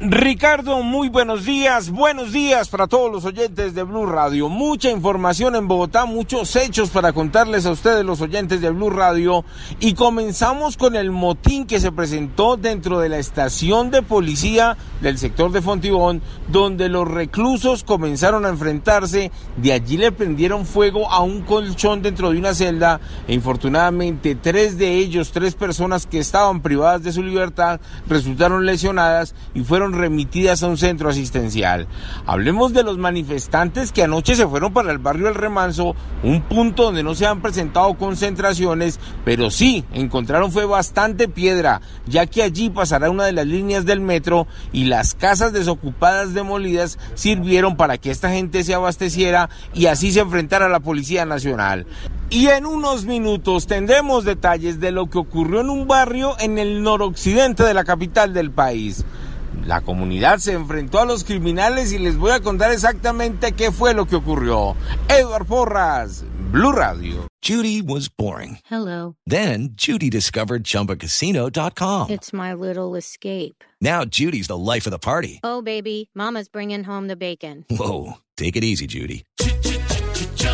Ricardo, muy buenos días, buenos días para todos los oyentes de Blue Radio. Mucha información en Bogotá, muchos hechos para contarles a ustedes los oyentes de Blue Radio. Y comenzamos con el motín que se presentó dentro de la estación de policía del sector de Fontibón, donde los reclusos comenzaron a enfrentarse. De allí le prendieron fuego a un colchón dentro de una celda e infortunadamente tres de ellos, tres personas que estaban privadas de su libertad, resultaron lesionadas y fueron remitidas a un centro asistencial. Hablemos de los manifestantes que anoche se fueron para el barrio El Remanso, un punto donde no se han presentado concentraciones, pero sí encontraron fue bastante piedra, ya que allí pasará una de las líneas del metro y las casas desocupadas demolidas sirvieron para que esta gente se abasteciera y así se enfrentara a la Policía Nacional. Y en unos minutos tendremos detalles de lo que ocurrió en un barrio en el noroccidente de la capital del país. La comunidad se enfrentó a los criminales y les voy a contar exactamente qué fue lo que ocurrió. Edward Porras, Blue Radio. Judy was boring. Hello. Then Judy discovered ChumbaCasino.com. It's my little escape. Now Judy's the life of the party. Oh, baby, Mama's bringing home the bacon. Whoa, take it easy, Judy.